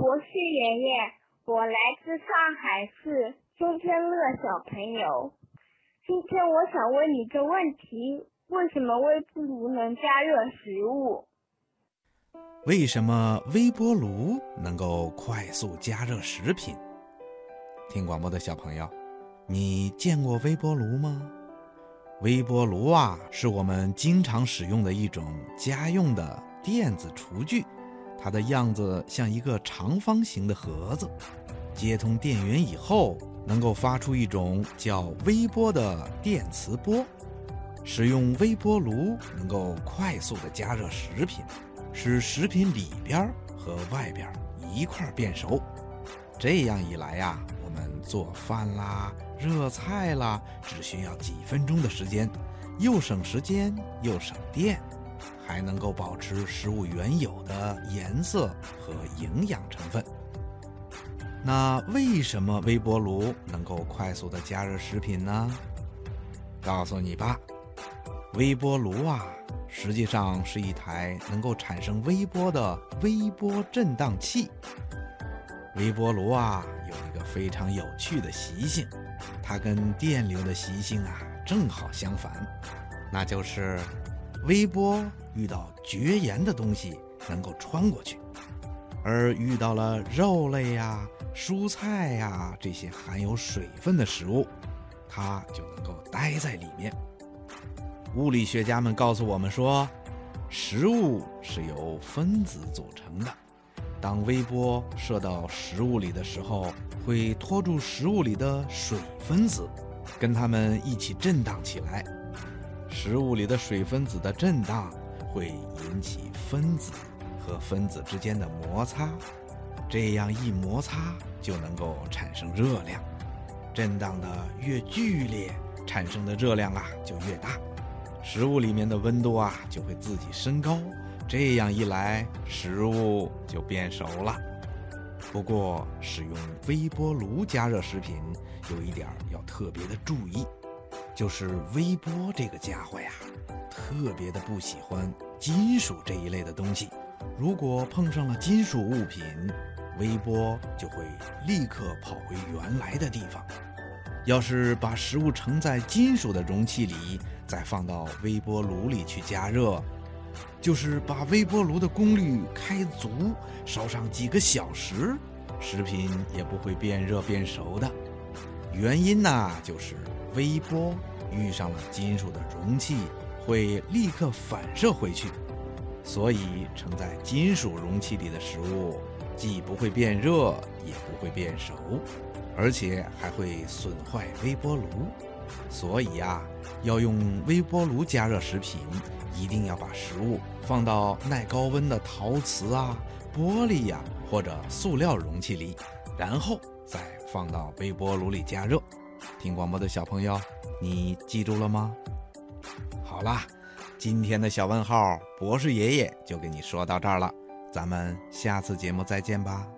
博士爷爷，我来自上海市钟天乐小朋友。今天我想问你个问题：为什么微波炉能加热食物？为什么微波炉能够快速加热食品？听广播的小朋友，你见过微波炉吗？微波炉啊，是我们经常使用的一种家用的电子厨具，它的样子像一个长方形的盒子，接通电源以后，能够发出一种叫微波的电磁波。使用微波炉能够快速的加热食品。使食品里边和外边一块变熟，这样一来呀，我们做饭啦、热菜啦，只需要几分钟的时间，又省时间又省电，还能够保持食物原有的颜色和营养成分。那为什么微波炉能够快速的加热食品呢？告诉你吧，微波炉啊。实际上是一台能够产生微波的微波振荡器。微波炉啊，有一个非常有趣的习性，它跟电流的习性啊正好相反，那就是微波遇到绝缘的东西能够穿过去，而遇到了肉类呀、蔬菜呀这些含有水分的食物，它就能够待在里面。物理学家们告诉我们说，食物是由分子组成的。当微波射到食物里的时候，会拖住食物里的水分子，跟它们一起震荡起来。食物里的水分子的震荡会引起分子和分子之间的摩擦，这样一摩擦就能够产生热量。震荡的越剧烈，产生的热量啊就越大。食物里面的温度啊就会自己升高，这样一来食物就变熟了。不过使用微波炉加热食品有一点要特别的注意，就是微波这个家伙呀，特别的不喜欢金属这一类的东西。如果碰上了金属物品，微波就会立刻跑回原来的地方。要是把食物盛在金属的容器里，再放到微波炉里去加热，就是把微波炉的功率开足，烧上几个小时，食品也不会变热变熟的。原因呢，就是微波遇上了金属的容器，会立刻反射回去，所以盛在金属容器里的食物既不会变热，也不会变熟，而且还会损坏微波炉。所以呀，要用微波炉加热食品，一定要把食物放到耐高温的陶瓷啊、玻璃呀或者塑料容器里，然后再放到微波炉里加热。听广播的小朋友，你记住了吗？好啦，今天的小问号博士爷爷就给你说到这儿了，咱们下次节目再见吧。